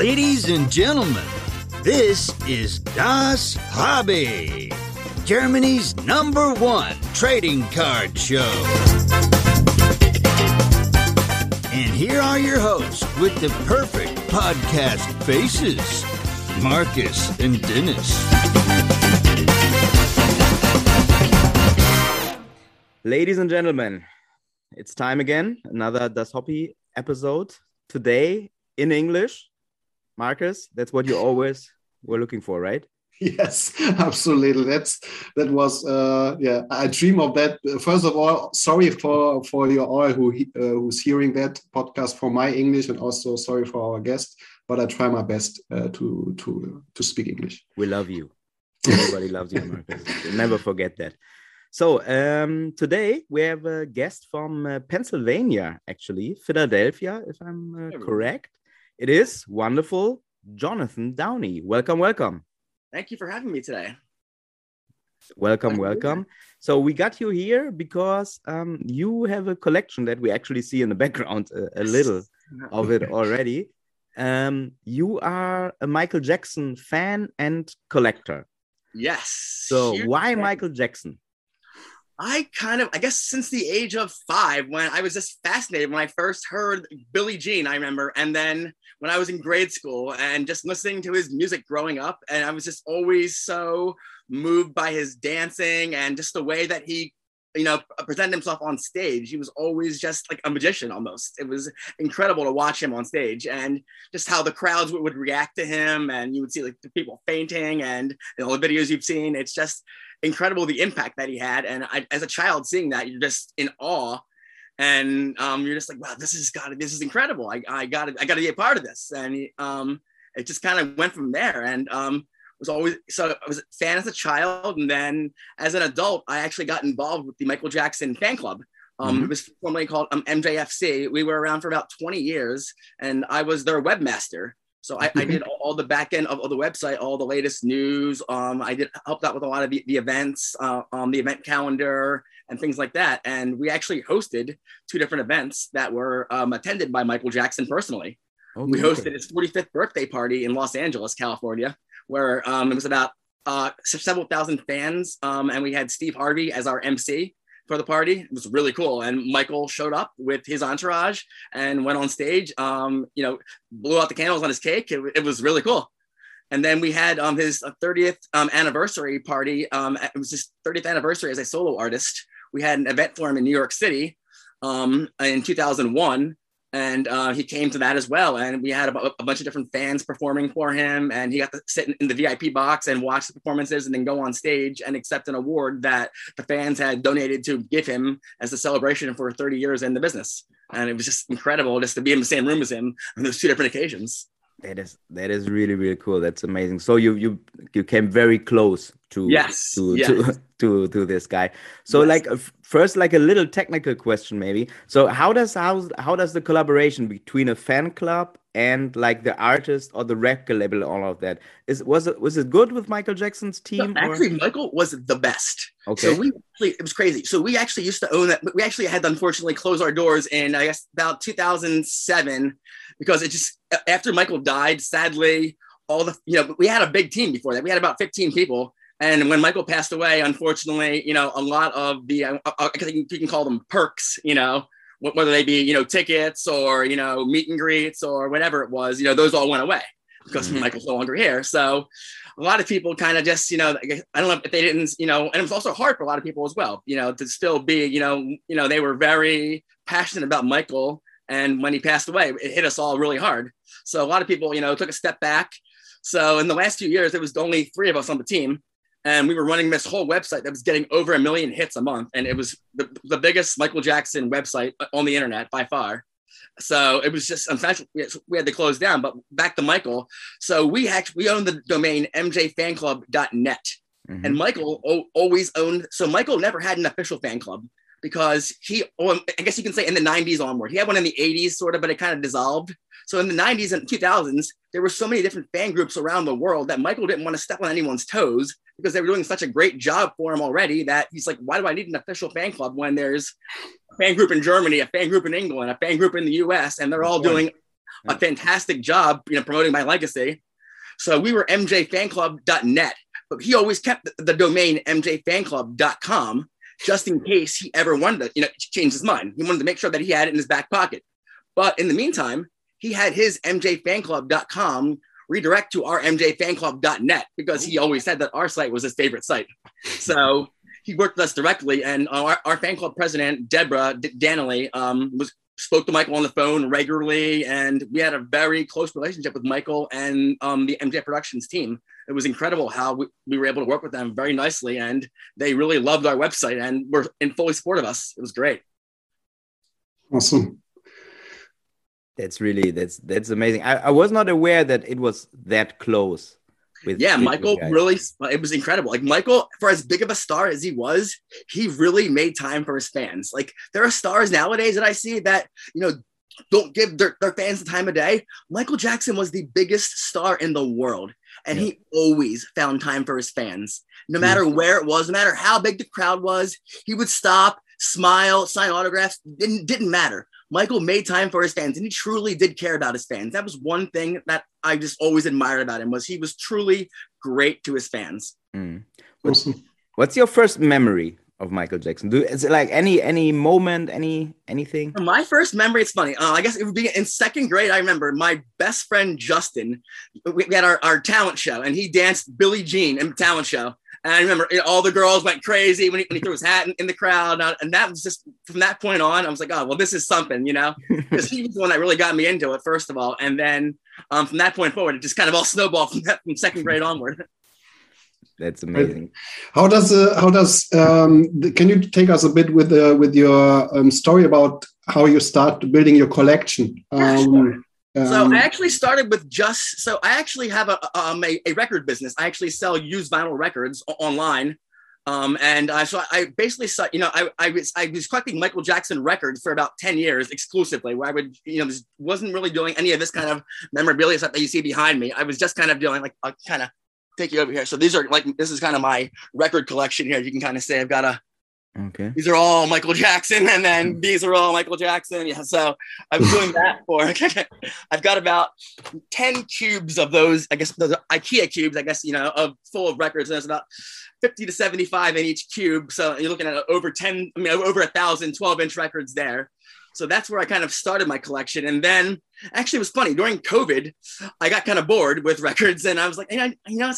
Ladies and gentlemen, this is Das Hobby, Germany's number one trading card show. And here are your hosts with the perfect podcast faces Marcus and Dennis. Ladies and gentlemen, it's time again. Another Das Hobby episode. Today in English. Marcus, that's what you always were looking for, right? Yes, absolutely. That's that was uh, yeah. I dream of that. First of all, sorry for for you all who uh, who's hearing that podcast for my English, and also sorry for our guest. But I try my best uh, to to to speak English. We love you. Everybody loves you, Marcus. Never forget that. So um, today we have a guest from uh, Pennsylvania, actually, Philadelphia, if I'm uh, correct. It is wonderful, Jonathan Downie. Welcome, welcome. Thank you for having me today. Welcome, welcome. So we got you here because um, you have a collection that we actually see in the background a, a little of it already. Um, you are a Michael Jackson fan and collector. Yes. So why Michael Jackson? I kind of, I guess, since the age of five, when I was just fascinated when I first heard Billie Jean, I remember, and then when I was in grade school and just listening to his music growing up, and I was just always so moved by his dancing and just the way that he you know, present himself on stage. He was always just like a magician almost. It was incredible to watch him on stage and just how the crowds would, react to him. And you would see like the people fainting and know, the videos you've seen. It's just incredible the impact that he had. And I, as a child seeing that, you're just in awe. And um, you're just like, wow, this is got this is incredible. I, I got I got to be a part of this. And um, it just kind of went from there. And um, was always so I was a fan as a child, and then as an adult, I actually got involved with the Michael Jackson fan club. Um, mm-hmm. It was formerly called um, MJFC. We were around for about 20 years, and I was their webmaster. So I, I did all, the back end of, of, the website, all the latest news. Um, I did helped out with a lot of the, the events, uh, um, the event calendar, and things like that. And we actually hosted two different events that were um, attended by Michael Jackson personally. Okay. We hosted his 45th birthday party in Los Angeles, California where um, it was about uh, several thousand fans, um, and we had Steve Harvey as our MC for the party. It was really cool, and Michael showed up with his entourage and went on stage. Um, you know, blew out the candles on his cake. It, it was really cool. And then we had um, his 30th um, anniversary party. Um, it was his 30th anniversary as a solo artist. We had an event for him in New York City um, in 2001 and uh, he came to that as well. And we had a, a, bunch of different fans performing for him, and he got to sit in the VIP box and watch the performances, and then go on stage and accept an award that the fans had donated to give him as a celebration for 30 years in the business. And it was just incredible just to be in the same room as him on those two different occasions. That is that is really really cool. That's amazing. So you you you came very close to yes to yes. to to to this guy. So yes. like uh, first like a little technical question maybe. So how does how how does the collaboration between a fan club and like the artist or the record label all of that is was it was it good with Michael Jackson's team? No, actually, or? Michael was the best. Okay, so we actually, it was crazy. So we actually used to own that. We actually had to unfortunately close our doors in I guess about 2007 because it just after Michael died, sadly, all the you know we had a big team before that. We had about 15 people, and when Michael passed away, unfortunately, you know a lot of the I, I think you can call them perks, you know, whether they be you know tickets or you know meet and greets or whatever it was, you know those all went away because mm-hmm. Michael's no longer here. So a lot of people kind of just, you know, I don't know if they didn't, you know, and it was also hard for a lot of people as well, you know, to still be, you know, you know, they were very passionate about Michael and when he passed away, it hit us all really hard. So a lot of people, you know, took a step back. So in the last few years, it was only three of us on the team. And we were running this whole website that was getting over a million hits a month. And it was the, the biggest Michael Jackson website on the internet by far. So it was just unfortunately we had to close down. But back to Michael. So we actually we own the domain mjfanclub.net. Mm-hmm. And Michael o- always owned. So Michael never had an official fan club because he, well, I guess you can say in the 90s onward, he had one in the 80s sort of, but it kind of dissolved. So in the 90s and 2000s, there were so many different fan groups around the world that Michael didn't want to step on anyone's toes because they were doing such a great job for him already that he's like, why do I need an official fan club when there's a fan group in Germany, a fan group in England, a fan group in the US, and they're all doing a fantastic job, you know, promoting my legacy. So we were mjfanclub.net, but he always kept the domain mjfanclub.com just in case he ever wanted to, you know, change his mind. He wanted to make sure that he had it in his back pocket. But in the meantime, he had his mjfanclub.com redirect to our mjfanclub.net because he always said that our site was his favorite site. So he worked with us directly, and our, our fan club president, Deborah D- Danley, um, was spoke to Michael on the phone regularly, and we had a very close relationship with Michael and um, the MJ Productions team. It was incredible how we, we were able to work with them very nicely, and they really loved our website and were in fully support of us. It was great. Awesome. That's really that's that's amazing. I, I was not aware that it was that close. With, yeah, Michael really it was incredible. Like Michael, for as big of a star as he was, he really made time for his fans. Like there are stars nowadays that I see that you know don't give their, their fans the time of day. Michael Jackson was the biggest star in the world, and yeah. he always found time for his fans. No matter yeah. where it was, no matter how big the crowd was, he would stop, smile, sign autographs. Didn't didn't matter. Michael made time for his fans and he truly did care about his fans. That was one thing that I just always admired about him was he was truly great to his fans. Mm. What's, what's your first memory of Michael Jackson? Do is it like any any moment, any anything? My first memory, it's funny. Uh, I guess it would be in second grade. I remember my best friend Justin. We had our, our talent show, and he danced Billie Jean in the talent show. And I remember you know, all the girls went crazy when he, when he threw his hat in, in the crowd. Uh, and that was just from that point on, I was like, oh, well, this is something, you know, because he was the one that really got me into it, first of all. And then um, from that point forward, it just kind of all snowballed from, that, from second grade onward. That's amazing. How does uh, how does um, the, can you take us a bit with uh, with your um, story about how you start building your collection? Um, so um, I actually started with just so I actually have a um a, a record business. I actually sell used vinyl records online. Um, and uh, so I basically saw, you know, I, I was I was collecting Michael Jackson records for about 10 years exclusively, where I would, you know, wasn't really doing any of this kind of memorabilia stuff that you see behind me. I was just kind of doing like I'll kind of take you over here. So these are like this is kind of my record collection here. You can kind of say I've got a Okay. These are all Michael Jackson, and then hmm. these are all Michael Jackson. Yeah. So I'm doing that for. I've got about ten cubes of those. I guess those IKEA cubes. I guess you know of full of records. And there's about 50 to 75 in each cube. So you're looking at over 10. I mean, over a thousand 12 inch records there. So that's where I kind of started my collection. And then actually, it was funny during COVID, I got kind of bored with records, and I was like, hey, you know,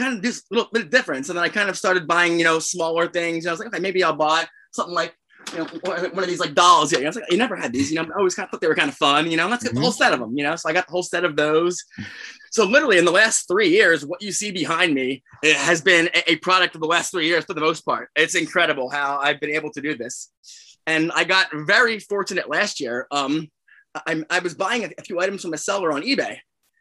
kind of a little bit of difference. And then I kind of started buying, you know, smaller things. And I was like, okay, maybe I'll buy something like, you know, one of these like dolls. Yeah, I was like, you never had these. You know, I always kind of thought they were kind of fun. You know, let's get the whole mm-hmm. set of them. You know, so I got the whole set of those. So literally in the last three years, what you see behind me has been a product of the last three years for the most part. It's incredible how I've been able to do this. And I got very fortunate last year. Um, I, I was buying a few items from a seller on eBay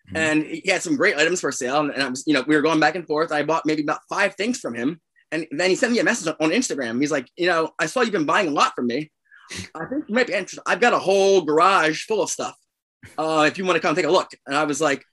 Mm-hmm. and he had some great items for sale. And, I was, you know, we were going back and forth. I bought maybe about five things from him. And then he sent me a message on Instagram. He's like, you know, I saw you've been buying a lot from me. I think you might be interested. I've got a whole garage full of stuff. Uh, if you want to come take a look. And I was like,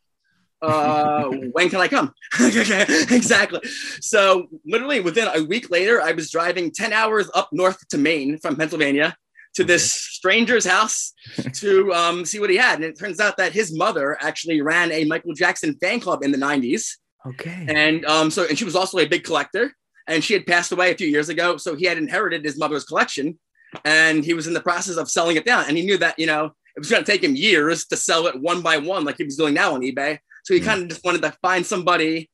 uh, when can I come? exactly. So literally within a week later, I was driving 10 hours up north to Maine from Pennsylvania to this stranger's house to um, see what he had. And it turns out that his mother actually ran a Michael Jackson fan club in the 90s. Okay. And um, so, and she was also a big collector. And she had passed away a few years ago. So he had inherited his mother's collection and he was in the process of selling it down. And he knew that, you know, it was going to take him years to sell it one by one, like he was doing now on eBay. So he mm. kind of just wanted to find somebody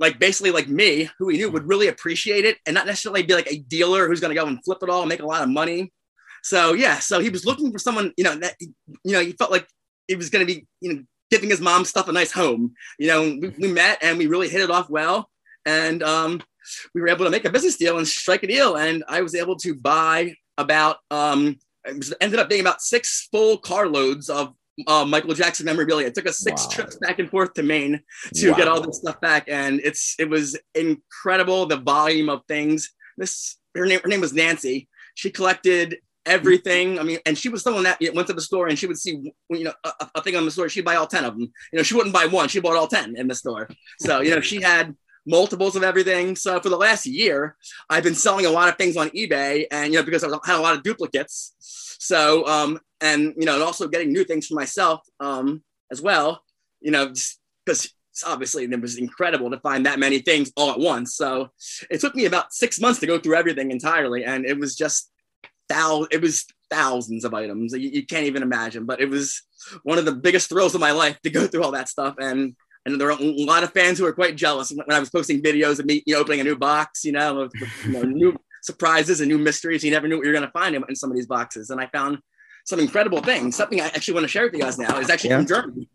like basically like me who he knew would really appreciate it and not necessarily be like a dealer who's going to go and flip it all and make a lot of money so yeah, so he was looking for someone, you know, that you know, he felt like he was going to be, you know, giving his mom stuff a nice home. You know, we, we met and we really hit it off well, and um, we were able to make a business deal and strike a deal. And I was able to buy about um, it ended up being about six full carloads of uh, Michael Jackson memorabilia. It took us six wow. trips back and forth to Maine to wow. get all this stuff back, and it's it was incredible the volume of things. This her name her name was Nancy. She collected everything. I mean, and she was someone that went to the store and she would see, you know, a, a thing on the store. She'd buy all 10 of them. You know, she wouldn't buy one. She bought all 10 in the store. So, you know, she had multiples of everything. So for the last year, I've been selling a lot of things on eBay, and you know because I had a lot of duplicates. So um, and you know, and also getting new things for myself um, as well. You know, because obviously it was incredible to find that many things all at once. So it took me about six months to go through everything entirely, and it was just thou. It was thousands of items you, you can't even imagine. But it was one of the biggest thrills of my life to go through all that stuff and and there are a lot of fans who are quite jealous when I was posting videos of me you know, opening a new box, you know, of you know, new surprises and new mysteries. You never knew what you were going to find in some of these boxes. And I found some incredible things. Something I actually want to share with you guys now is actually yeah. from Germany.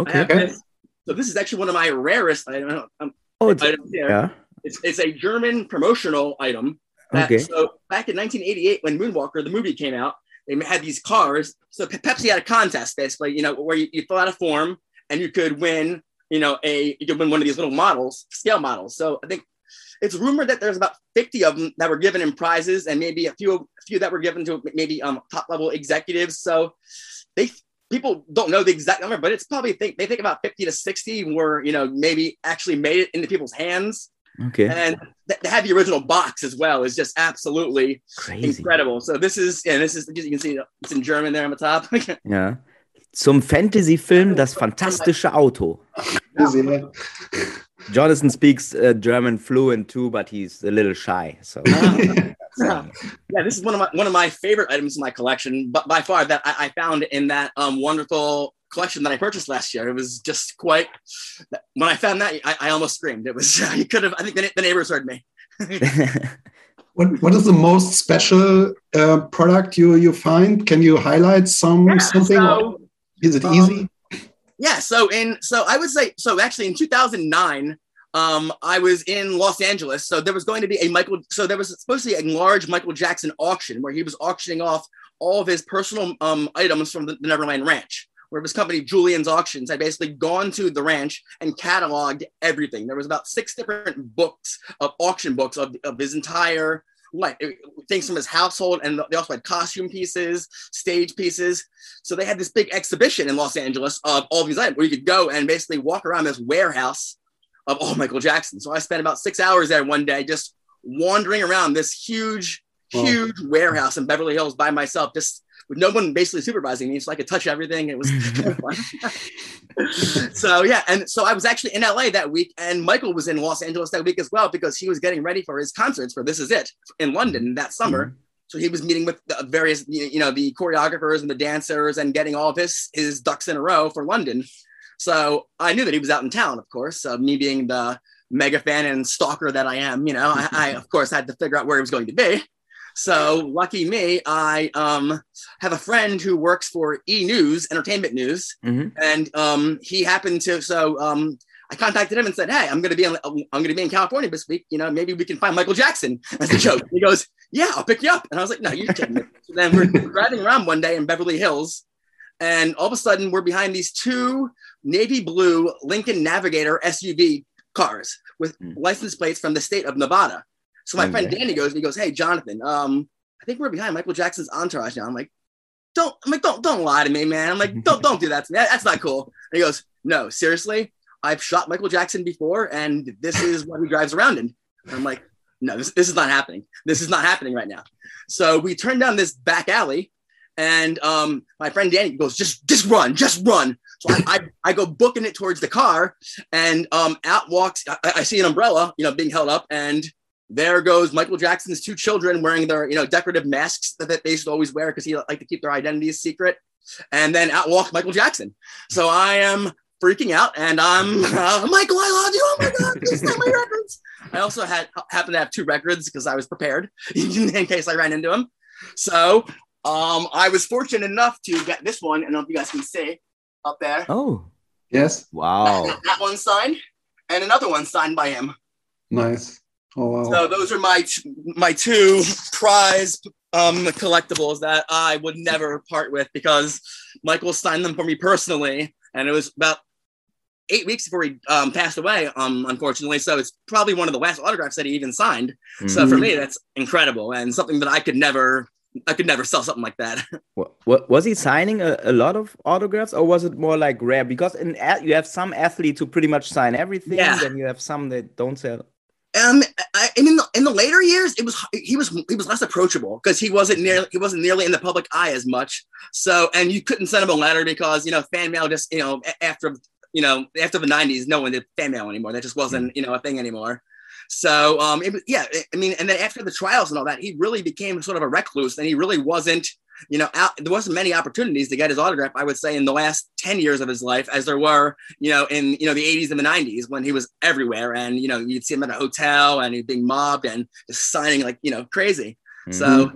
Okay. This, so this is actually one of my rarest items. Um, oh, it's, items here. Yeah. It's, it's a German promotional item. Okay. So back in 1988, when Moonwalker, the movie came out, they had these cars. So Pepsi had a contest basically, you know, where you, you fill out a form and you could win you know, a you could win one of these little models, scale models. So I think it's rumored that there's about 50 of them that were given in prizes and maybe a few a few that were given to maybe um, top level executives. So they people don't know the exact number, but it's probably think they think about 50 to 60 were, you know, maybe actually made it into people's hands. Okay. And th- they have the original box as well is just absolutely Crazy. incredible. So this is, and this is, you can see it's in German there on the top. yeah. zum Fantasy-Film Das fantastische Auto. Jonathan speaks uh, German fluent too, but he's a little shy. So. yeah, this is one of my one of my favorite items in my collection, but by far that I, I found in that um, wonderful collection that I purchased last year. It was just quite. When I found that, I, I almost screamed. It was you could have. I think the, the neighbors heard me. what what is the most special uh, product you you find? Can you highlight some yeah, something? So, is it easy? Um, yeah. So in so I would say so actually in 2009. Um, I was in Los Angeles, so there was going to be a Michael. So there was supposed to be a large Michael Jackson auction where he was auctioning off all of his personal um, items from the, the Neverland Ranch where his company Julien's Auctions had basically gone to the ranch and cataloged everything. There was about six different books of auction books of, of his entire like things from his household, and they also had costume pieces, stage pieces. So they had this big exhibition in Los Angeles of all these items where you could go and basically walk around this warehouse of all Michael Jackson. So I spent about six hours there one day just wandering around this huge, huge warehouse in Beverly Hills by myself, just with no one basically supervising me, so I could touch everything. It was so yeah, and so I was actually in LA that week, and Michael was in Los Angeles that week as well because he was getting ready for his concerts for This Is It in London that summer. Mm-hmm. So he was meeting with the various, you know, the choreographers and the dancers and getting all of his his ducks in a row for London. So I knew that he was out in town, of course. Uh, me being the mega fan and stalker that I am, you know, I, I of course had to figure out where he was going to be. So lucky me, I um, have a friend who works for E News, Entertainment News, mm-hmm. and um, he happened to. So um, I contacted him and said, "Hey, I'm going to be in, I'm going to be in California this week. You know, maybe we can find Michael Jackson as a joke." he goes, "Yeah, I'll pick you up." And I was like, "No, you're kidding me." So then we're driving around one day in Beverly Hills, and all of a sudden we're behind these two navy blue Lincoln Navigator SUV cars with mm. license plates from the state of Nevada. So my okay. friend Danny goes and he goes, Hey, Jonathan, um, I think we're behind Michael Jackson's entourage now. I'm like, don't, I'm like, don't, don't lie to me, man. I'm like, don't, don't do that to me. That's not cool. And he goes, No, seriously, I've shot Michael Jackson before, and this is what he drives around in. And I'm like, no, this, this is not happening. This is not happening right now. So we turn down this back alley, and um, my friend Danny goes, just, just run, just run. So I, I, I, go booking it towards the car, and um, out walks. I, I see an umbrella, you know, being held up, and there goes Michael Jackson's two children wearing their, you know, decorative masks that, that they should always wear because he like to keep their identities secret. And then out walks Michael Jackson. So I am freaking out and I'm uh, Michael, I love you. Oh my God, please take my records. I also had happened to have two records because I was prepared in case I ran into him. So um, I was fortunate enough to get this one. I don't know if you guys can see up there. Oh, yes. Wow. That, that one signed and another one signed by him. Nice. Oh, wow. So those are my my two prize um, collectibles that I would never part with because Michael signed them for me personally, and it was about eight weeks before he um, passed away, um, unfortunately. So it's probably one of the last autographs that he even signed. Mm-hmm. So for mm-hmm. me, that's incredible and something that I could never I could never sell something like that. What, what was he signing a, a lot of autographs, or was it more like rare? Because in you have some athletes who pretty much sign everything, Yeah. then you have some that don't sell. Um, I, I mean, in the later years, it was he was he was less approachable because he wasn't nearly he wasn't nearly in the public eye as much. So, and you couldn't send him a letter because you know fan mail just you know after you know after the '90s, no one did fan mail anymore. That just wasn't you know a thing anymore. So, um, it, yeah, I mean, and then after the trials and all that, he really became sort of a recluse, and he really wasn't. You know, out, there wasn't many opportunities to get his autograph. I would say in the last ten years of his life, as there were, you know, in you know the '80s and the '90s when he was everywhere, and you know you'd see him at a hotel and he'd being mobbed and just signing like you know crazy. Mm-hmm. So,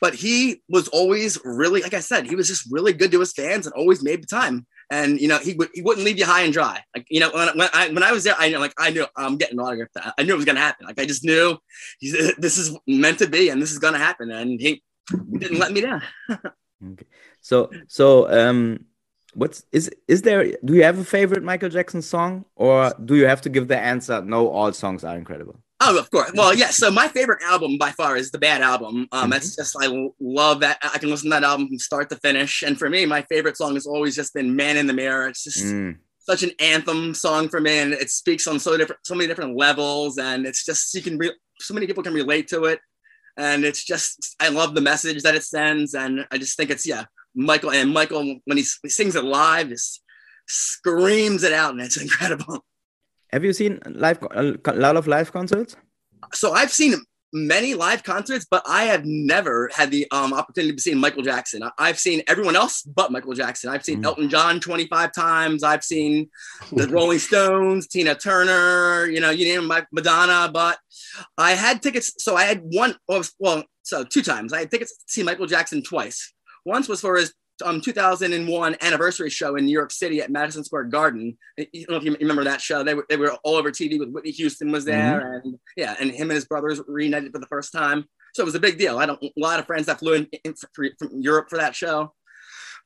but he was always really, like I said, he was just really good to his fans and always made the time. And you know, he would he wouldn't leave you high and dry. Like you know, when, when I when I was there, I know like I knew I'm getting an autograph. I knew it was gonna happen. Like I just knew this is meant to be, and this is gonna happen. And he didn't let me down. Okay. So so um what's is is there do you have a favorite Michael Jackson song or do you have to give the answer no all songs are incredible? Oh, of course. Well, yeah. So my favorite album by far is the Bad Album. Um, That's just I love that. I can listen to that album from start to finish. And for me, my favorite song has always just been "Man in the Mirror." It's just Mm. such an anthem song for me, and it speaks on so different, so many different levels, and it's just you can re- so many people can relate to it, and it's just I love the message that it sends, and I just think it's yeah, Michael and Michael when he, he sings it live, just screams it out, and it's incredible. Have you seen live uh, a lot of live concerts? So I've seen many live concerts, but I have never had the um, opportunity to see Michael Jackson. I- I've seen everyone else but Michael Jackson. I've seen Mhm. Elton John 25 times. I've seen the Rolling Stones, Tina Turner, you know, you name my Madonna. But I had tickets. So I had one, well, so two times. I had tickets to see Michael Jackson twice. Once was for his um, 2001 anniversary show in New York City at Madison Square Garden. I don't know if you remember that show. They were, they were all over TV with Whitney Houston was there, and yeah, and him and his brothers reunited for the first time. So it was a big deal. I don't a lot of friends that flew in, in for, from Europe for that show,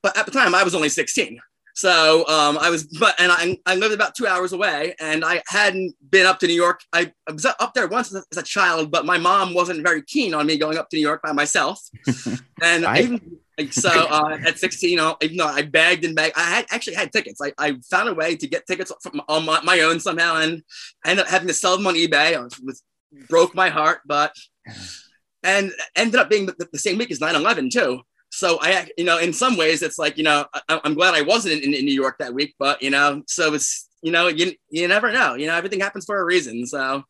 but at the time I was only 16. So um, I was, but and I, I lived about two hours away, and I hadn't been up to New York. I, I was up there once as a, as a child, but my mom wasn't very keen on me going up to New York by myself. and I even so uh, at 16, you know, even though I begged and begged, I had actually had tickets. I, I found a way to get tickets from on my, my own somehow, and I ended up having to sell them on eBay. It was broke my heart, but and ended up being the, the same week as 9/11 too. So I, you know, in some ways, it's like you know, I, I'm glad I wasn't in, in New York that week, but you know, so it's you know, you you never know. You know, everything happens for a reason. So.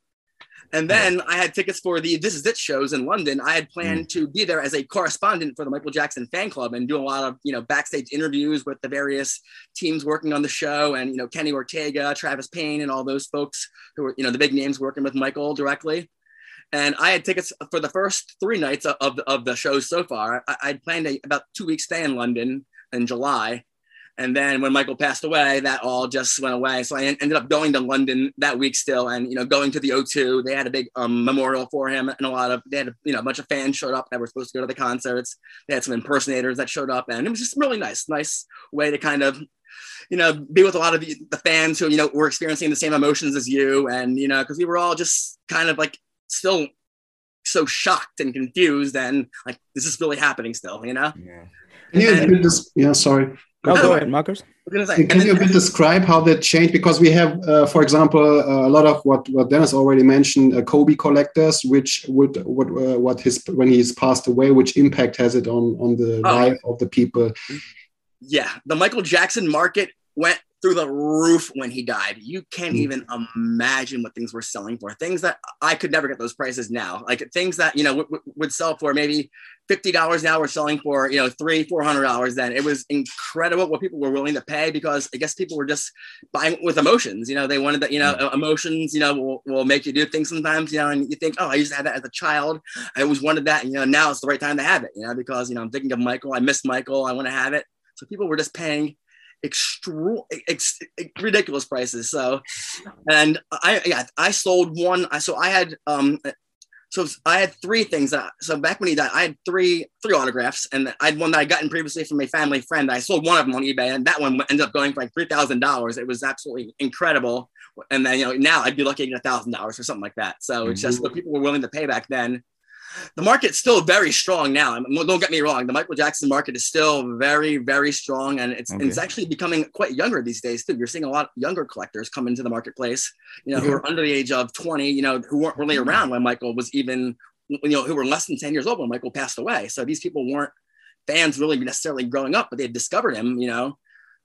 And then I had tickets for the This Is It shows in London. I had planned mm. to be there as a correspondent for the Michael Jackson fan club and do a lot of, you know, backstage interviews with the various teams working on the show and, you know, Kenny Ortega, Travis Payne, and all those folks who were, you know, the big names working with Michael directly. And I had tickets for the first three nights of, of, the, of the shows so far. I, I'd planned a about two week stay in London in July. And then when Michael passed away, that all just went away. So I en- ended up going to London that week still, and you know, going to the O2. They had a big um, memorial for him, and a lot of they had you know a bunch of fans showed up that were supposed to go to the concerts. They had some impersonators that showed up, and it was just really nice, nice way to kind of you know be with a lot of the, fans who you know were experiencing the same emotions as you, and you know because we were all just kind of like still so shocked and confused, and like this is really happening still, you know. Yeah. And- a yeah, sorry. No, go ahead, Marcus. I say, Can you a bit describe how that changed? Because we have, uh, for example, uh, a lot of what, what Dennis already mentioned, uh, Kobe collectors, which would what uh, what his when he's passed away, which impact has it on on the Oh. life of the people? yeah, the Michael Jackson market went through the roof when he died. You can't Mm. even imagine what things were selling for. Things that I could never get those prices now. Like things that you know w- w- would sell for maybe fifty dollars now were selling for you know three four hundred dollars. Then it was incredible what people were willing to pay because I guess people were just buying with emotions. You know, they wanted that. You know, emotions. You know, will, will make you do things sometimes. You know, and you think, oh, I used to have that as a child. I always wanted that. And, you know, now it's the right time to have it. You know, because you know I'm thinking of Michael. I miss Michael. I want to have it. So people were just paying extra ex, ridiculous prices. So, and I yeah I sold one. So I had um so I had three things. That, so back when he died, I had three three autographs, and I had one that I gotten previously from a family friend. I sold one of them on eBay, and that one ended up going for like three thousand dollars. It was absolutely incredible. And then you know now I'd be lucky to get a thousand dollars or something like that. So it's just mm-hmm. what people were willing to pay back then. The market's still very strong now. Don't get me wrong. The Michael Jackson market is still very, very strong, and it's okay. it's actually becoming quite younger these days too. You're seeing a lot of younger collectors come into the marketplace, you know, mm-hmm. who are under the age of 20, you know, who weren't really around when Michael was even, you know, who were less than 10 years old when Michael passed away. So these people weren't fans really necessarily growing up, but they discovered him, you know,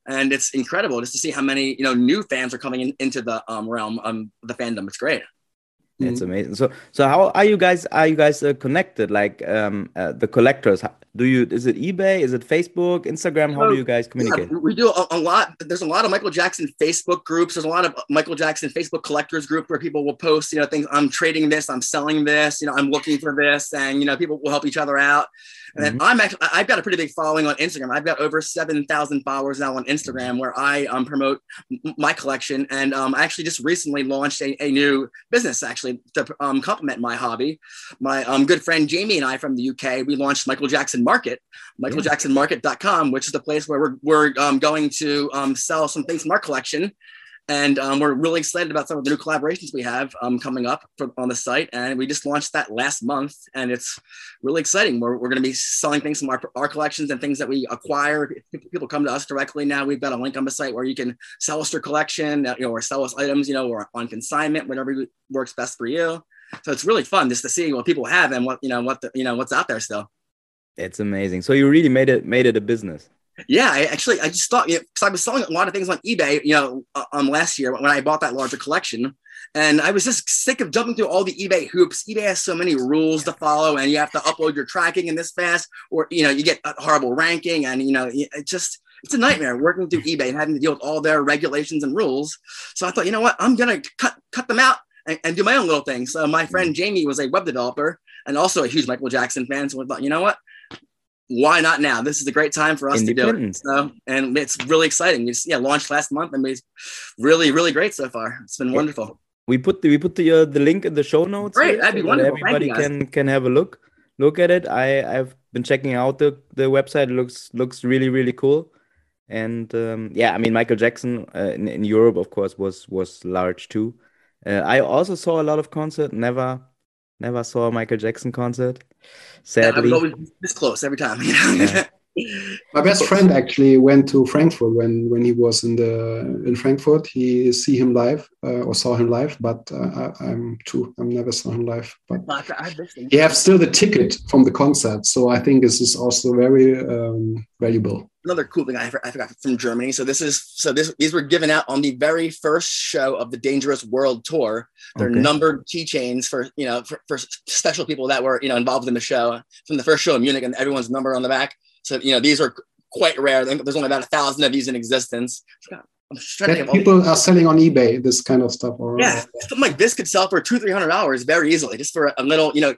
and it's incredible just to see how many you know new fans are coming in, into the um, realm of the fandom. It's great. It's mm-hmm. amazing. So, so how are you guys? Are you guys uh, connected? Like um, uh, the collectors? Do you? Is it eBay? Is it Facebook? Instagram? How do you guys communicate? Yeah, we do a, a, lot. There's a lot of Michael Jackson Facebook groups. There's a lot of Michael Jackson Facebook collectors group where people will post, you know, things. I'm trading this. I'm selling this. You know, I'm looking for this, and you know, people will help each other out. And mm-hmm. I'm actually, I've got a pretty big following on Instagram. I've got over 7,000 followers now on Instagram where I um, promote m- my collection. And um, I actually just recently launched a, a new business actually to um, complement my hobby. My um, good friend Jamie and I from the UK, we launched Michael Jackson Market, michaeljacksonmarket.com, which is the place where we're, we're um, going to um, sell some things from our collection and um, we're really excited about some of the new collaborations we have um, coming up for, on the site. And we just launched that last month, and it's really exciting. We're, we're going to be selling things from our, our collections and things that we acquire. People come to us directly now. We've got a link on the site where you can sell us your collection, you know, or sell us items, you know, or on consignment, whatever works best for you. So it's really fun just to see what people have and what you know what the, you know what's out there still. It's amazing. So you really made it made it a business. Yeah, I actually I just thought because you know, I was selling a lot of things on eBay, you know, uh, um last year when I bought that larger collection, and I was just sick of jumping through all the eBay hoops. eBay has so many rules to follow, and you have to upload your tracking in this fast, or you know, you get a horrible ranking, and you know, it just it's a nightmare working through eBay and having to deal with all their regulations and rules. So I thought, you know what, I'm gonna cut cut them out and, and do my own little thing. So my friend Jamie was a web developer and also a huge Michael Jackson fan. So I thought, you know what, why not now? This is a great time for us to do it. So, and it's really exciting. It's yeah, launched last month and it's really, really great so far. It's been wonderful. We put the, we put the uh, the link in the show notes. Great, that'd be so wonderful. Everybody can can have a look look at it. I I've been checking out the the website. It looks looks really really cool. And um, yeah, I mean Michael Jackson uh, in, in Europe, of course, was was large too. Uh, I also saw a lot of concert. Never never saw a Michael Jackson concert. Sadly, yeah, I always this close every time. yeah. My best friend actually went to Frankfurt when when he was in the in Frankfurt. He see him live uh, or saw him live, but uh, I, am too. I'm never saw him live. But he have still the ticket from the concert, so I think this is also very um, valuable another cool thing I, I forgot from Germany. So this is so this these were given out on the very first show of the Dangerous World Tour. They're okay. numbered keychains for you know for, for, special people that were you know involved in the show from the first show in Munich, and everyone's number on the back. So you know these are quite rare. There's only about a thousand of these in existence. people are selling on eBay this kind of stuff. Or, yeah, something like this could sell for two, three hundred dollars very easily, just for a little, you know,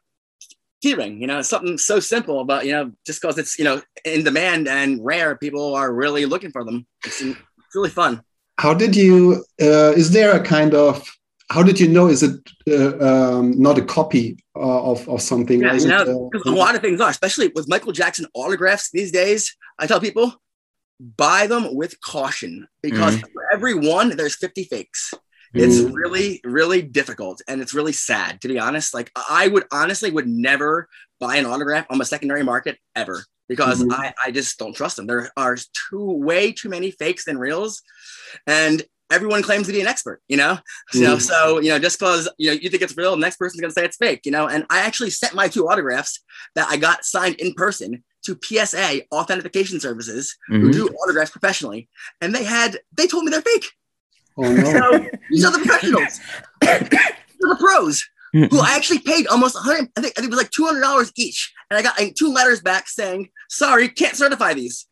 keyring. You know, something so simple, but you know, just because it's you know in demand and rare, people are really looking for them. It's, it's really fun. How did you? Uh, is there a kind of how did you know? Is it uh, um, not a copy uh, of, of something? Yeah, you know, uh, a lot of things are, especially with Michael Jackson autographs these days. I tell people buy them with caution because mm-hmm. for every one, there's 50 fakes. It's mm. really, really difficult and it's really sad to be honest. Like I would honestly would never buy an autograph on the secondary market ever because mm-hmm. I, I just don't trust them. There are too way too many fakes than reals. And everyone claims to be an expert, you know? Mm. So, so, you know, just because, you know, you think it's real, the next person's going to say it's fake, you know? And I actually sent my two autographs that I got signed in person to PSA authentication services mm-hmm. who do autographs professionally. And they had, they told me they're fake. Oh, no. So these are the professionals. these are the pros who I actually paid almost 100. I think, I think it was like $200 each. And I got like, two letters back saying, sorry, can't certify these.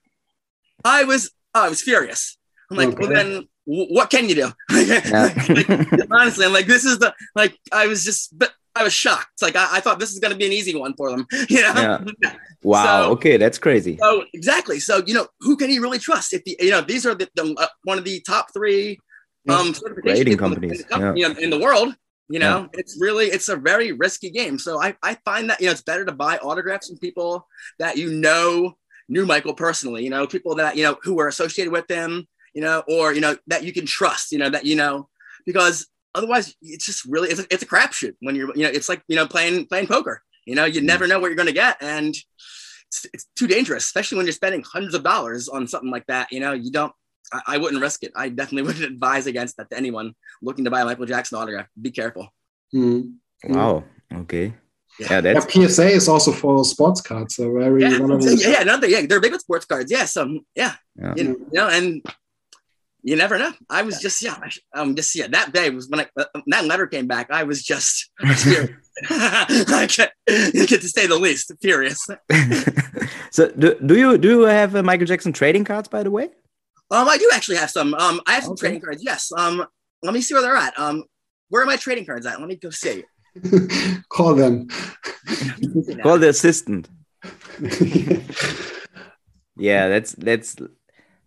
I was, oh, I was furious. I'm like, okay. well, then what can you do? like, honestly, I'm like, this is the, like, I was just, but I was shocked. Like, I, I thought this is going to be an easy one for them. You know? Yeah. Wow. So, okay. That's crazy. So exactly. So, you know, who can you really trust if the, you know, these are the, the uh, one of the top three um, rating companies in the, yeah. in the world. You know, yeah. it's really it's a very risky game. So I, I find that you know it's better to buy autographs from people that you know knew Michael personally. You know, people that you know who were associated with him. You know, or you know that you can trust. You know that you know because otherwise it's just really it's a, it's a crapshoot when you're you know it's like you know playing playing poker. You know, you never know what you're going to get, and it's, it's too dangerous, especially when you're spending hundreds of dollars on something like that. You know, you don't. I, I wouldn't risk it. I definitely wouldn't advise against that to anyone looking to buy a Michael Jackson autograph. Be careful. Mm. Wow. Okay. Yeah. Yeah, that's Yeah, PSA is also for sports cards. So very Yeah, one of yeah, yeah, another yeah, they're big with sports cards. Yeah, so yeah, Yeah. you, know, you know, and you never know. I was just yeah, I- um, just yeah. That day was when I uh, that letter came back. I was just furious. I get, get to say the least furious. so do, do you do you have uh, Michael Jackson trading cards by the way? Um, I do actually have some. Um, I have some Okay. trading cards. Yes. Um, let me see where they're at. Um, where are my trading cards at? Let me go see. Call them. Call the assistant. Yeah, that's that's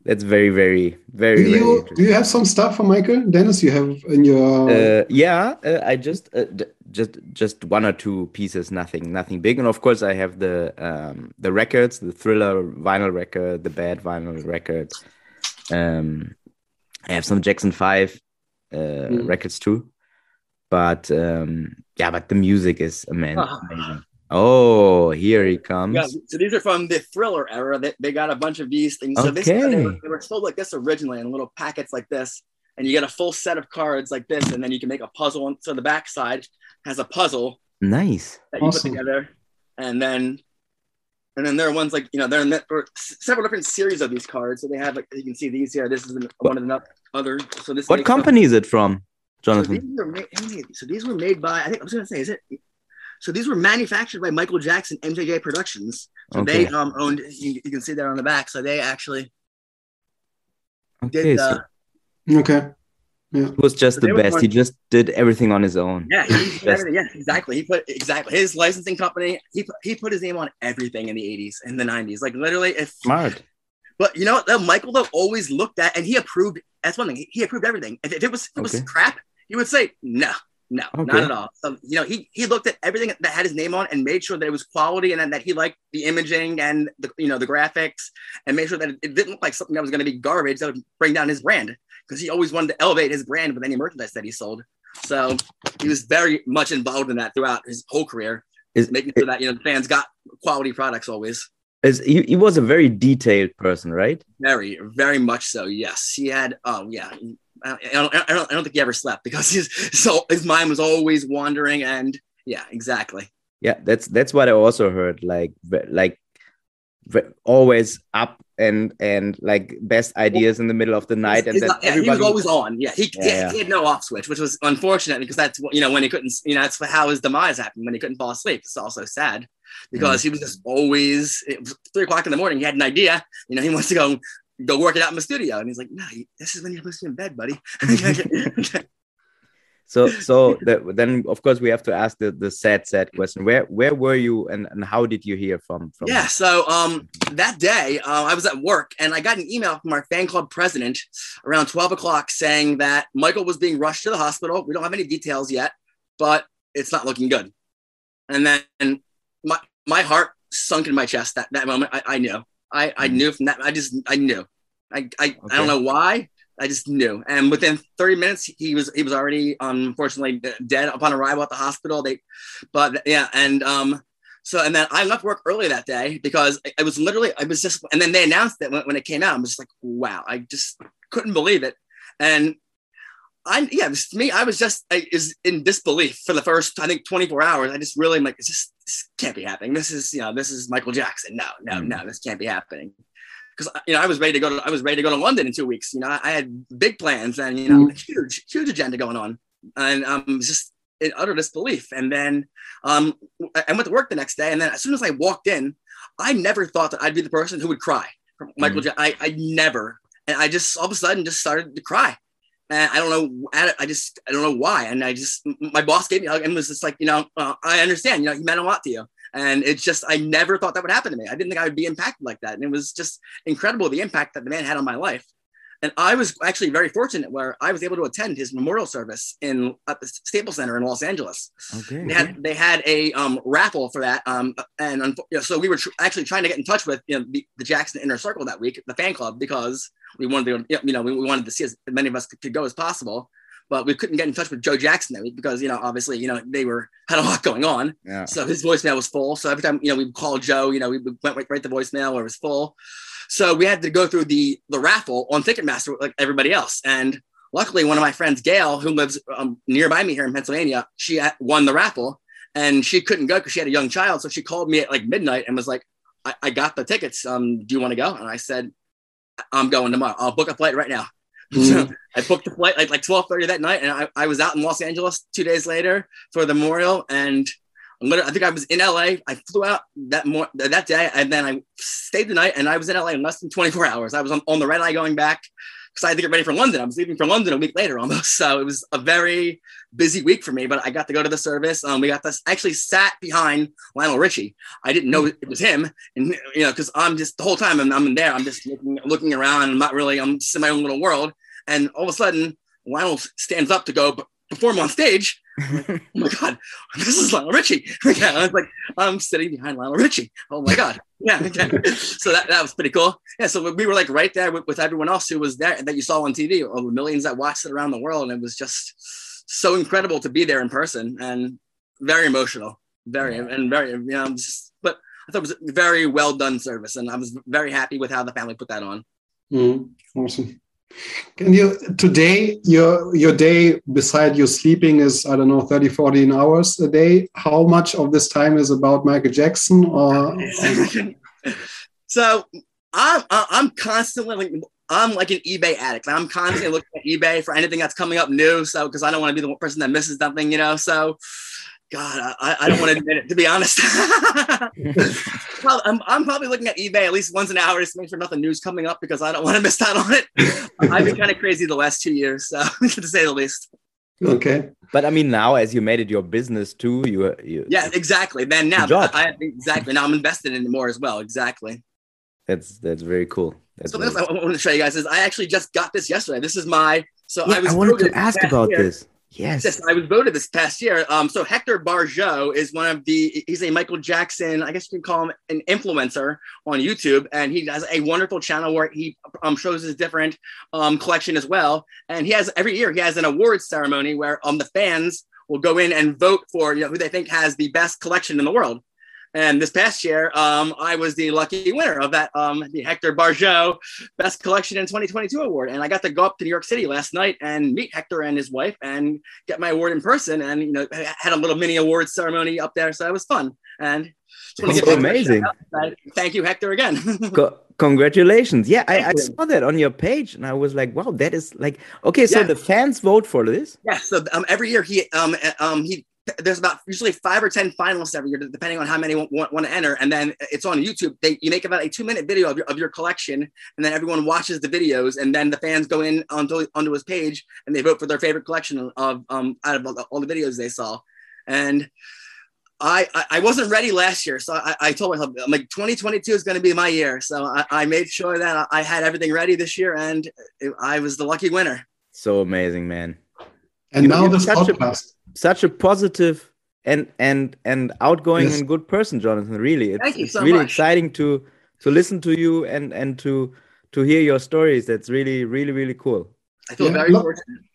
that's very very very do very you do you have some stuff for Michael Dennis? You have in your Uh, yeah, uh, I just uh, d- just just one or two pieces, nothing nothing big, and of course I have the um, the records, the Thriller vinyl record, the Bad vinyl record. Um, I have some Jackson Five uh, Mm. records too, but um, yeah, but the music is amen- Ah. amazing. Oh, here he comes. Yeah, so these are from the thriller era. They, they got a bunch of these things. So this, they, were, they were sold like this originally in little packets like this. And you get a full set of cards like this, and then you can make a puzzle. And so the back side has a puzzle Nice. that you Awesome. put together. And then and then there are ones like, you know, there are ne- there are several different series of these cards. So they have like you can see these here. This is an- one of the other. So this What makes up- company is it from, so Jonathan? these, were made, so these were made by, I think I was going to say, is it? So these were manufactured by Michael Jackson MJJ Productions. So Okay. they um, owned, you, you can see that on the back. So they actually Okay, did, so uh, okay. he was just so the best. He just did everything on his own. yeah, he did yeah, exactly. He put exactly his licensing company. He put, he put his name on everything in the 80s and the 90s. Like literally, if Smart. But you know what? Though Michael though always looked at and he approved. That's one thing. He, he approved everything. If, if it was if it was Okay. crap, he would say no, no, Okay. not at all. So you know, he he looked at everything that had his name on and made sure that it was quality and then that he liked the imaging and the you know the graphics and made sure that it, didn't look like something that was going to be garbage that would bring down his brand because he always wanted to elevate his brand with any merchandise that he sold. So he was very much involved in that throughout his whole career, Is, making sure that you know the fans got quality products always. is he, he was a very detailed person, right? Very, very much so. Yes, he had. Oh, yeah. I don't, I don't, I don't think he ever slept because his so his mind was always wandering. And yeah, exactly. Yeah, that's that's what I also heard. Like like always up and and like best ideas in the middle of the night, and then yeah, he was always on. Yeah, he, yeah, yeah. he had no off switch, which was unfortunate because that's what you know when he couldn't. You know, that's how his demise happened when he couldn't fall asleep. It's also sad because Mm. he was just always it was three o'clock in the morning. He had an idea. You know, he wants to go go work it out in the studio, and he's like, "No, this is when you're supposed to be in bed, buddy." so so that, then of course we have to ask the the sad sad question. Where where were you and and how did you hear from from? Yeah. So um, that day, uh, I was at work and I got an email from our fan club president around 12 o'clock saying that Michael was being rushed to the hospital. We don't have any details yet, but it's not looking good. And then my, my heart sunk in my chest that, that moment. I, I knew. I, I knew from that. I just, I knew. I, I, I don't know why. I just knew. And within 30 minutes, he was he was already unfortunately dead upon arrival at the hospital. They, but yeah, and um, so, and then I left work early that day because I- I was literally, I was just, and then they announced it when, when it came out. I was just like, wow, I just couldn't believe it. And I, yeah, to me, I was just, I is in disbelief for the first, I think, 24 hours. I just really, am like, it's just, this can't be happening. This is, you know, this is Michael Jackson. No, no, Mm. no, this can't be happening. Because you know, I was ready to go. To, I was ready to go to London in two weeks. You know, I, I had big plans and you know, huge, huge agenda going on, and I'm um, just in utter disbelief. And then um, I went to work the next day, and then as soon as I walked in, I never thought that I'd be the person who would cry. Michael. Ja- I, I never, and I just all of a sudden just started to cry, and I don't know, I just I don't know why, and I just my boss gave me and was just like, you know, uh, I understand, you know, he meant a lot to you, and it's just I never thought that would happen to me. I didn't think I would be impacted like that, and it was just incredible the impact that the man had on my life. And I was actually very fortunate where I was able to attend his memorial service in at the Staples Center in Los Angeles Okay. they had they had a um, raffle for that, um, and you know, so we were tr- actually trying to get in touch with you know the, the Jackson Inner Circle that week, the fan club, because we wanted to you know we, we wanted to see as many of us could, could go as possible. but we couldn't get in touch with Joe Jackson that week because you know obviously you know they were had a lot going on. Yeah. So his voicemail was full. So every time you know we called Joe, you know we went right, right to voicemail where it was full. So we had to go through the the raffle on Ticketmaster like everybody else. And luckily, one of my friends, Gail, who lives um, nearby me here in Pennsylvania, she won the raffle and she couldn't go because she had a young child. So she called me at like midnight and was like, I, I got the tickets. Um, do you want to go? And I said, I'm going tomorrow. I'll book a flight right now. So I booked a flight like like 12:30 that night, and I, I was out in Los Angeles two days later for the memorial. And I'm literally, I think I was in LA. I flew out that more that day, and then I stayed the night, and I was in LA in less than 24 hours. I was on, on the red eye going back because I had to get ready for London. I was leaving for London a week later almost. So it was a very busy week for me, but I got to go to the service. Um, we got this actually sat behind Lionel Richie. I didn't know it was him. And, you know, cause I'm just the whole time I'm, I'm in there, I'm just looking, looking around. I'm not really, I'm just in my own little world. And all of a sudden Lionel stands up to go perform on stage. Like, oh my God, this is Lionel Richie. yeah, I was like, I'm sitting behind Lionel Richie. Oh my God. Yeah. so that, that was pretty cool. Yeah. So we were like right there with, with everyone else who was there that you saw on TV, all the millions that watched it around the world. And it was just so incredible to be there in person and very emotional, very, and very, you know, just, but I thought it was a very well done service. And I was very happy with how the family put that on. Mm, awesome. Can you today your your day beside your sleeping is I don't know 30 14 hours a day how much of this time is about Michael Jackson or so I'm I'm constantly like I'm like an eBay addict. I'm constantly looking at eBay for anything that's coming up new. So because I don't want to be the person that misses something, you know. So God, I, I don't want to admit it to be honest. well, I'm, I'm probably looking at eBay at least once an hour just to make sure nothing new's coming up because I don't want to miss out on it. I've been kind of crazy the last two years, so to say the least. Okay. But I mean, now as you made it your business too, you, you yeah, exactly. Then now I, I exactly now I'm invested in it more as well. Exactly. That's that's very cool. That's so very I want to show you guys is I actually just got this yesterday. This is my so yeah, I was I wanted to ask about year. this. Yes. I was voted this past year. Um, so Hector Barjot is one of the. He's a Michael Jackson. I guess you can call him an influencer on YouTube, and he has a wonderful channel where he um, shows his different um, collection as well. And he has every year he has an awards ceremony where um the fans will go in and vote for you know who they think has the best collection in the world. And this past year, um, I was the lucky winner of that, um, the Hector Barjot Best Collection in 2022 award. And I got to go up to New York City last night and meet Hector and his wife and get my award in person. And, you know, had a little mini awards ceremony up there. So it was fun. And it's amazing. Thank you, Hector, again. Co- congratulations. Yeah, I, I, saw that on your page and I was like, wow, that is like, okay, so yeah. the fans vote for this? Yeah. So um, every year he, um, um, he, there's about usually five or ten finalists every year, depending on how many want, want, want, to enter. And then it's on YouTube. They you make about a two minute video of your, of your collection, and then everyone watches the videos, and then the fans go in onto onto his page and they vote for their favorite collection of um out of all the videos they saw. And I, I wasn't ready last year, so I, I told myself I'm like 2022 is going to be my year. So I, I made sure that I had everything ready this year, and it, I was the lucky winner. So amazing, man! And you now this podcast. A, such a positive and and and outgoing yes. and good person, Jonathan. Really, it's, it's so really much. exciting to to listen to you and and to to hear your stories. That's really really really cool. I feel yeah, very a lot.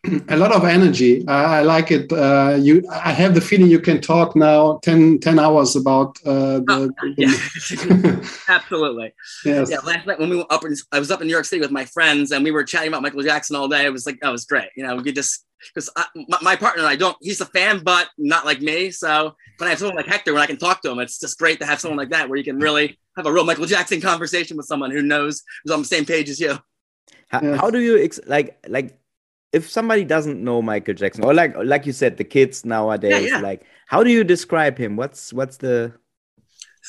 A lot of energy. I, I like it. Uh, you, I have the feeling you can talk now 10, 10 hours about uh, the. Oh, yeah. Absolutely. Yes. Yeah. Last night when we were up, in, I was up in New York City with my friends, and we were chatting about Michael Jackson all day. It was like that was great. You know, we could just because my, my, partner and I don't. He's a fan, but not like me. So when I have someone like Hector, when I can talk to him, it's just great to have someone like that where you can really have a real Michael Jackson conversation with someone who knows who's on the same page as you. How, yes. how do you ex- like like if somebody doesn't know Michael Jackson or like like you said the kids nowadays yeah, yeah. like how do you describe him? What's what's the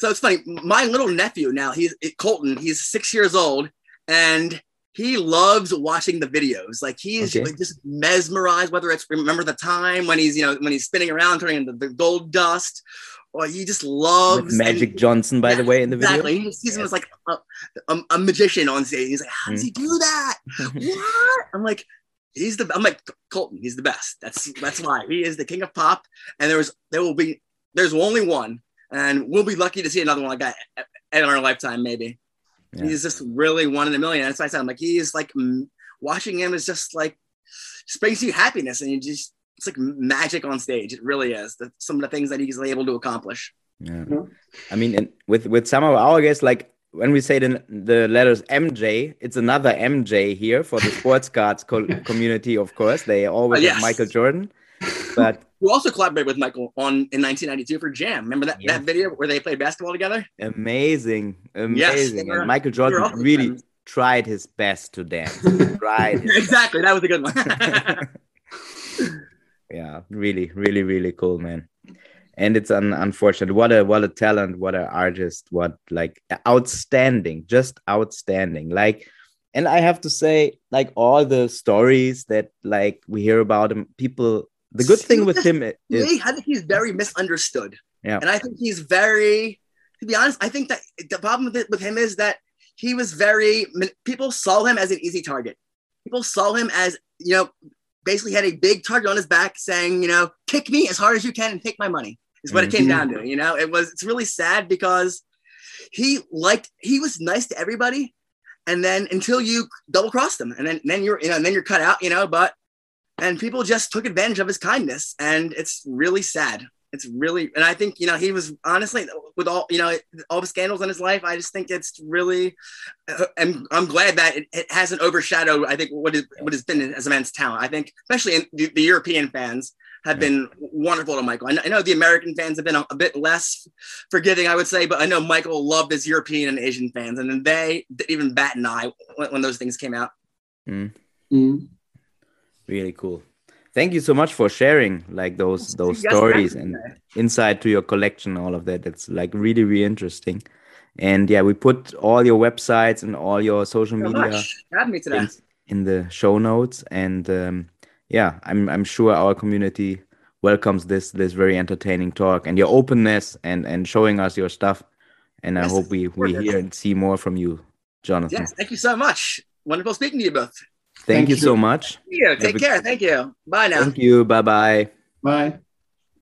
so it's funny. My little nephew now, he's Colton. He's six years old, and he loves watching the videos. Like he's okay. like just mesmerized. Whether it's remember the time when he's you know when he's spinning around turning into the gold dust, or he just loves With Magic and, Johnson. By yeah, the way, in the exactly. video, he sees him as like a, a, a, magician on stage. He's like, how does he mm. do that? what? I'm like, he's the. I'm like Colton. He's the best. That's that's why he is the king of pop. And there's there will be there's only one, and we'll be lucky to see another one like that in our lifetime, maybe. Yeah. He's just really one in a million. That's why I said I'm like he's like watching him is just like just brings you happiness and you just it's like magic on stage. It really is. That's some of the things that he's able to accomplish. Yeah. I mean, and with with some of our guests, like when we say the, the letters MJ, it's another MJ here for the sports cards co community, of course. They always uh, yes. have Michael Jordan. But you also collaborated with Michael on in 1992 for Jam. Remember that, that video where they played basketball together? Amazing. Amazing. Yes, Michael Jordan really friends. tried his best to dance. right? exactly. That was a good one. yeah, really, really, really cool, man and it's un- unfortunate what a what a talent what an artist what like outstanding just outstanding like and i have to say like all the stories that like we hear about him people the good thing with him is i think he's very misunderstood yeah and i think he's very to be honest i think that the problem with, with him is that he was very people saw him as an easy target people saw him as you know basically had a big target on his back saying you know kick me as hard as you can and take my money is what mm-hmm. it came down to. Mm-hmm. You know, it was it's really sad because he liked he was nice to everybody, and then until you double crossed him, and then then you're you know and then you're cut out. You know, but and people just took advantage of his kindness, and it's really sad. It's really, and I think you know he was honestly with all you know all the scandals in his life. I just think it's really, uh, and I'm glad that it, it hasn't overshadowed. I think what is what has been as a man's talent. I think especially in the, the European fans have been wonderful to Michael. I know, I know, the American fans have been a, a, bit less forgiving, I would say, but I know Michael loved his European and Asian fans, and then they even bat an eye when, when those things came out. Mm. Mm. Really cool. Thank you so much for sharing like those those yes, stories and insight to your collection, all of that. That's like really really interesting. And yeah, we put all your websites and all your social media in, in, the show notes and. Um, yeah, I'm I'm sure our community welcomes this this very entertaining talk and your openness and and showing us your stuff. And yes, I hope we we hear and see more from you, Jonathan. Yes, thank you so much. Wonderful speaking to you both. Thank, thank you, you, so much. Yeah, take care. Thank you. Bye now. Thank you. Bye bye. Bye.